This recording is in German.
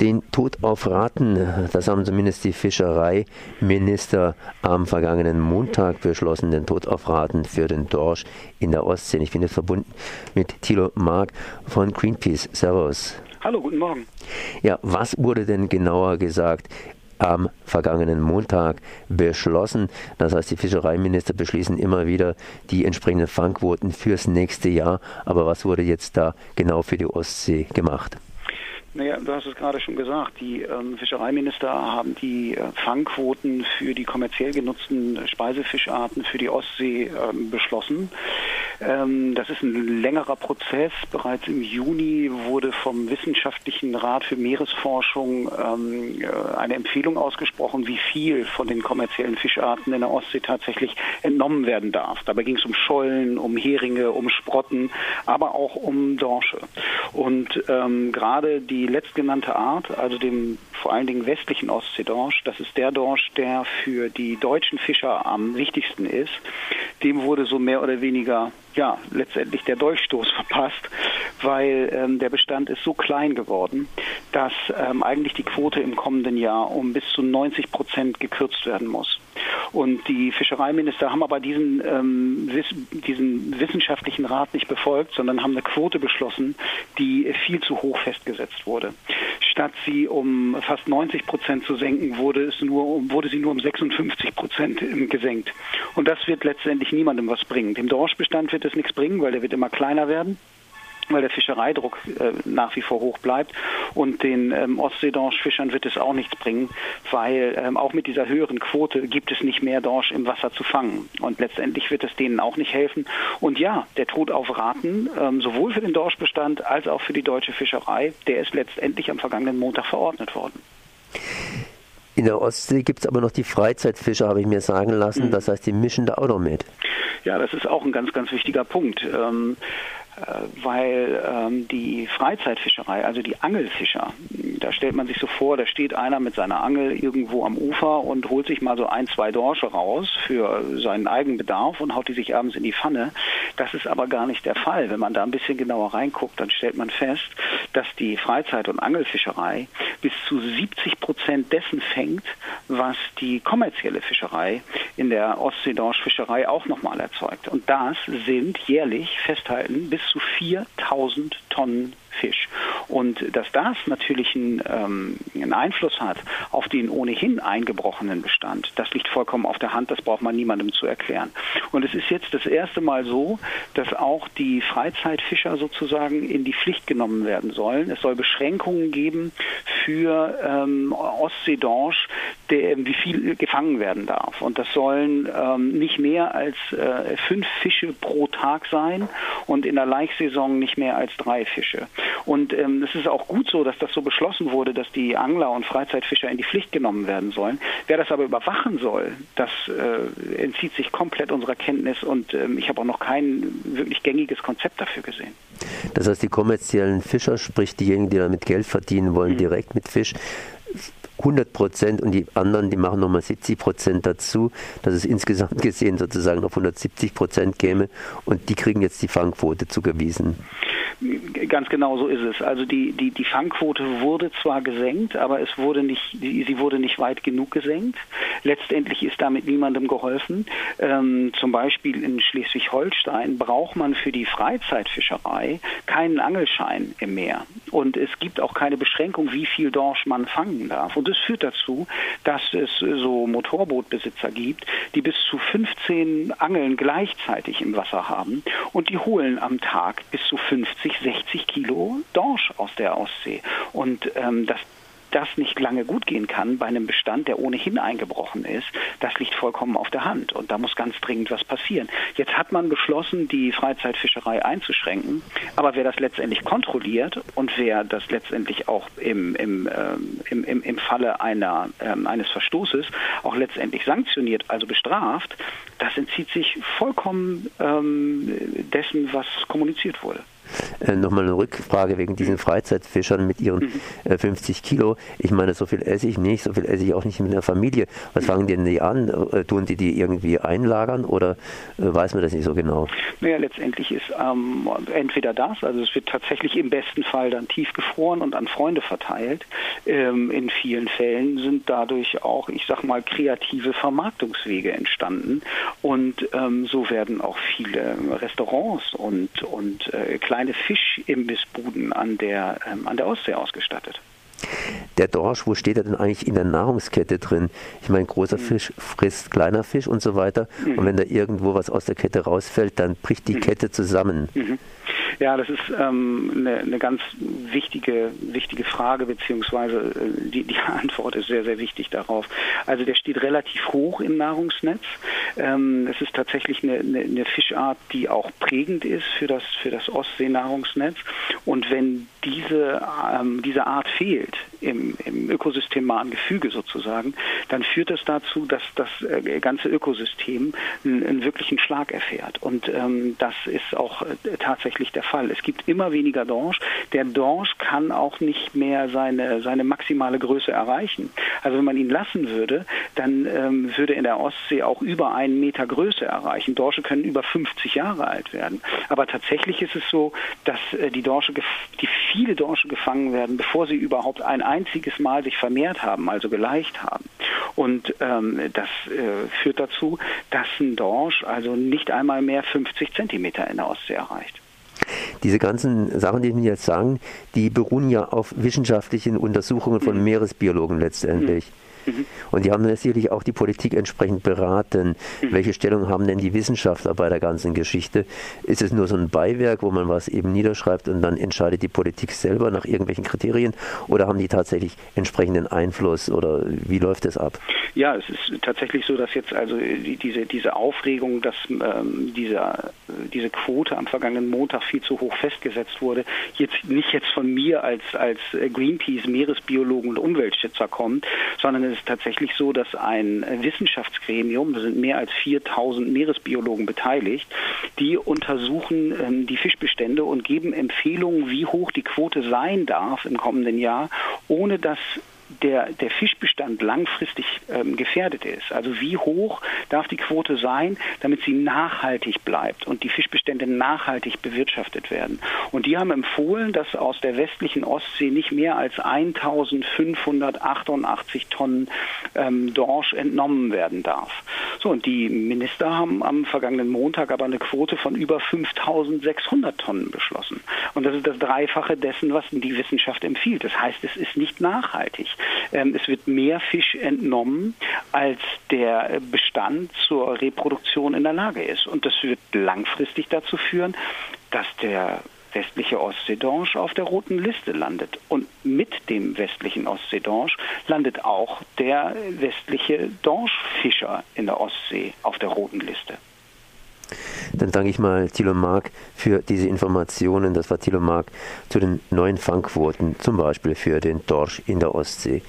Den Tod auf Raten, das haben zumindest die Fischereiminister am vergangenen Montag beschlossen, den Tod auf Raten für den Dorsch in der Ostsee. Ich bin jetzt verbunden mit Thilo Mark von Greenpeace. Servus. Hallo, guten Morgen. Ja, was wurde denn genauer gesagt? am vergangenen Montag beschlossen. Das heißt, die Fischereiminister beschließen immer wieder die entsprechenden Fangquoten fürs nächste Jahr. Aber was wurde jetzt da genau für die Ostsee gemacht? Naja, du hast es gerade schon gesagt, die ähm, Fischereiminister haben die äh, Fangquoten für die kommerziell genutzten Speisefischarten für die Ostsee ähm, beschlossen. Ähm, das ist ein längerer Prozess. Bereits im Juni wurde vom Wissenschaftlichen Rat für Meeresforschung ähm, äh, eine Empfehlung ausgesprochen, wie viel von den kommerziellen Fischarten in der Ostsee tatsächlich entnommen werden darf. Dabei ging es um Schollen, um Heringe, um Sprotten, aber auch um Dorsche. Und ähm, gerade die die letztgenannte Art, also dem vor allen Dingen westlichen Ostseedorsch, das ist der Dorsch, der für die deutschen Fischer am wichtigsten ist, dem wurde so mehr oder weniger ja letztendlich der Durchstoß verpasst, weil ähm, der Bestand ist so klein geworden, dass ähm, eigentlich die Quote im kommenden Jahr um bis zu 90 Prozent gekürzt werden muss. Und die Fischereiminister haben aber diesen, ähm, wiss, diesen wissenschaftlichen Rat nicht befolgt, sondern haben eine Quote beschlossen, die viel zu hoch festgesetzt wurde. Statt sie um fast 90 Prozent zu senken, wurde, es nur, wurde sie nur um 56 Prozent gesenkt. Und das wird letztendlich niemandem was bringen. Dem Dorschbestand wird es nichts bringen, weil der wird immer kleiner werden weil der Fischereidruck äh, nach wie vor hoch bleibt. Und den ähm, Ostseedorschfischern wird es auch nichts bringen, weil ähm, auch mit dieser höheren Quote gibt es nicht mehr Dorsch im Wasser zu fangen. Und letztendlich wird es denen auch nicht helfen. Und ja, der Tod auf Raten, ähm, sowohl für den Dorschbestand als auch für die deutsche Fischerei, der ist letztendlich am vergangenen Montag verordnet worden. In der Ostsee gibt es aber noch die Freizeitfischer, habe ich mir sagen lassen. Mhm. Das heißt, die mischen da auch noch mit. Ja, das ist auch ein ganz, ganz wichtiger Punkt. Ähm, äh, weil ähm, die Freizeitfischerei, also die Angelfischer, da stellt man sich so vor, da steht einer mit seiner Angel irgendwo am Ufer und holt sich mal so ein, zwei Dorsche raus für seinen eigenen Bedarf und haut die sich abends in die Pfanne. Das ist aber gar nicht der Fall. Wenn man da ein bisschen genauer reinguckt, dann stellt man fest, dass die Freizeit- und Angelfischerei bis zu 70 Prozent dessen fängt, was die kommerzielle Fischerei in der Ostseedorschfischerei auch nochmal erzeugt. Und das sind jährlich festhalten bis zu 4000 Tonnen Fisch. Und dass das natürlich einen, ähm, einen, Einfluss hat auf den ohnehin eingebrochenen Bestand, das liegt vollkommen auf der Hand, das braucht man niemandem zu erklären. Und es ist jetzt das erste Mal so, dass auch die Freizeitfischer sozusagen in die Pflicht genommen werden sollen. Es soll Beschränkungen geben für ähm, Ostseedorsch, der, wie viel gefangen werden darf. Und das sollen ähm, nicht mehr als äh, fünf Fische pro Tag sein und in der Laichsaison nicht mehr als drei Fische. Und ähm, es ist auch gut so, dass das so beschlossen wurde, dass die Angler und Freizeitfischer in die Pflicht genommen werden sollen. Wer das aber überwachen soll, das äh, entzieht sich komplett unserer Kenntnis und ähm, ich habe auch noch kein wirklich gängiges Konzept dafür gesehen. Das heißt, die kommerziellen Fischer, sprich diejenigen, die damit Geld verdienen wollen, mhm. direkt mit Fisch, 100 Prozent und die anderen, die machen nochmal 70 Prozent dazu, dass es insgesamt gesehen sozusagen auf 170 Prozent käme und die kriegen jetzt die Fangquote zugewiesen. Ganz genau so ist es. Also die, die, die Fangquote wurde zwar gesenkt, aber es wurde nicht, sie wurde nicht weit genug gesenkt. Letztendlich ist damit niemandem geholfen. Ähm, zum Beispiel in Schleswig-Holstein braucht man für die Freizeitfischerei keinen Angelschein im Meer. Und es gibt auch keine Beschränkung, wie viel Dorsch man fangen darf. Und das führt dazu, dass es so Motorbootbesitzer gibt, die bis zu 15 Angeln gleichzeitig im Wasser haben und die holen am Tag bis zu 50 50, 60 Kilo Dorsch aus der Ostsee. Und ähm, das das nicht lange gut gehen kann bei einem Bestand, der ohnehin eingebrochen ist, das liegt vollkommen auf der Hand. Und da muss ganz dringend was passieren. Jetzt hat man beschlossen, die Freizeitfischerei einzuschränken. Aber wer das letztendlich kontrolliert und wer das letztendlich auch im, im, ähm, im, im, Falle einer, ähm, eines Verstoßes auch letztendlich sanktioniert, also bestraft, das entzieht sich vollkommen ähm, dessen, was kommuniziert wurde. Äh, Nochmal eine Rückfrage wegen diesen Freizeitfischern mit ihren äh, 50 Kilo. Ich meine, so viel esse ich nicht, so viel esse ich auch nicht mit der Familie. Was fangen denn die an? Äh, tun die die irgendwie einlagern oder äh, weiß man das nicht so genau? Naja, letztendlich ist ähm, entweder das, also es wird tatsächlich im besten Fall dann tiefgefroren und an Freunde verteilt. Ähm, in vielen Fällen sind dadurch auch, ich sag mal, kreative Vermarktungswege entstanden und ähm, so werden auch viele Restaurants und, und äh, kleine Fischimbissbuden an der, ähm, an der Ostsee ausgestattet. Der Dorsch, wo steht er denn eigentlich in der Nahrungskette drin? Ich meine, großer mhm. Fisch frisst kleiner Fisch und so weiter. Mhm. Und wenn da irgendwo was aus der Kette rausfällt, dann bricht die mhm. Kette zusammen. Ja, das ist ähm, eine, eine ganz wichtige, wichtige Frage, beziehungsweise äh, die, die Antwort ist sehr, sehr wichtig darauf. Also der steht relativ hoch im Nahrungsnetz. Ähm, es ist tatsächlich eine, eine, eine Fischart, die auch prägend ist für das, für das Ostseenahrungsnetz. Und wenn diese, ähm, diese Art fehlt im, im ökosystemaren Gefüge sozusagen, dann führt das dazu, dass das äh, ganze Ökosystem einen, einen wirklichen Schlag erfährt. Und ähm, das ist auch äh, tatsächlich der Fall. Es gibt immer weniger Dorsch. Der Dorsch kann auch nicht mehr seine, seine maximale Größe erreichen. Also wenn man ihn lassen würde, dann ähm, würde in der Ostsee auch über einen Meter Größe erreichen. Dorsche können über 50 Jahre alt werden. Aber tatsächlich ist es so, dass äh, die Dorsche, die viele Dorsche gefangen werden, bevor sie überhaupt ein einziges Mal sich vermehrt haben, also geleicht haben. Und ähm, das äh, führt dazu, dass ein Dorsch also nicht einmal mehr 50 Zentimeter in der Ostsee erreicht. Diese ganzen Sachen, die wir jetzt sagen, die beruhen ja auf wissenschaftlichen Untersuchungen von mhm. Meeresbiologen letztendlich. Mhm. Mhm. Und die haben sicherlich auch die Politik entsprechend beraten. Mhm. Welche Stellung haben denn die Wissenschaftler bei der ganzen Geschichte? Ist es nur so ein Beiwerk, wo man was eben niederschreibt und dann entscheidet die Politik selber nach irgendwelchen Kriterien? Oder haben die tatsächlich entsprechenden Einfluss oder wie läuft das ab? Ja, es ist tatsächlich so, dass jetzt also diese, diese Aufregung, dass ähm, diese, diese Quote am vergangenen Montag viel zu hoch festgesetzt wurde, jetzt nicht jetzt von mir als, als Greenpeace Meeresbiologen und Umweltschützer kommt, sondern es ist tatsächlich so, dass ein Wissenschaftsgremium, da sind mehr als 4000 Meeresbiologen beteiligt, die untersuchen ähm, die Fischbestände und geben Empfehlungen, wie hoch die Quote sein darf im kommenden Jahr, ohne dass der, der Fischbestand langfristig ähm, gefährdet ist. Also wie hoch darf die Quote sein, damit sie nachhaltig bleibt und die Fischbestände nachhaltig bewirtschaftet werden. Und die haben empfohlen, dass aus der westlichen Ostsee nicht mehr als 1588 Tonnen ähm, Dorsch entnommen werden darf. So, und die Minister haben am vergangenen Montag aber eine Quote von über 5600 Tonnen beschlossen. Und das ist das Dreifache dessen, was die Wissenschaft empfiehlt. Das heißt, es ist nicht nachhaltig. Ähm, es wird mehr Fisch entnommen, als der Bestand zur Reproduktion in der Lage ist. Und das wird langfristig dazu führen, dass der westliche Ostseedorsch auf der roten Liste landet. Und mit dem westlichen Ostseedorsch landet auch der westliche Dorschfischer in der Ostsee auf der roten Liste. Dann danke ich mal Thilo Mark für diese Informationen. Das war Thilo Mark zu den neuen Fangquoten, zum Beispiel für den Dorsch in der Ostsee.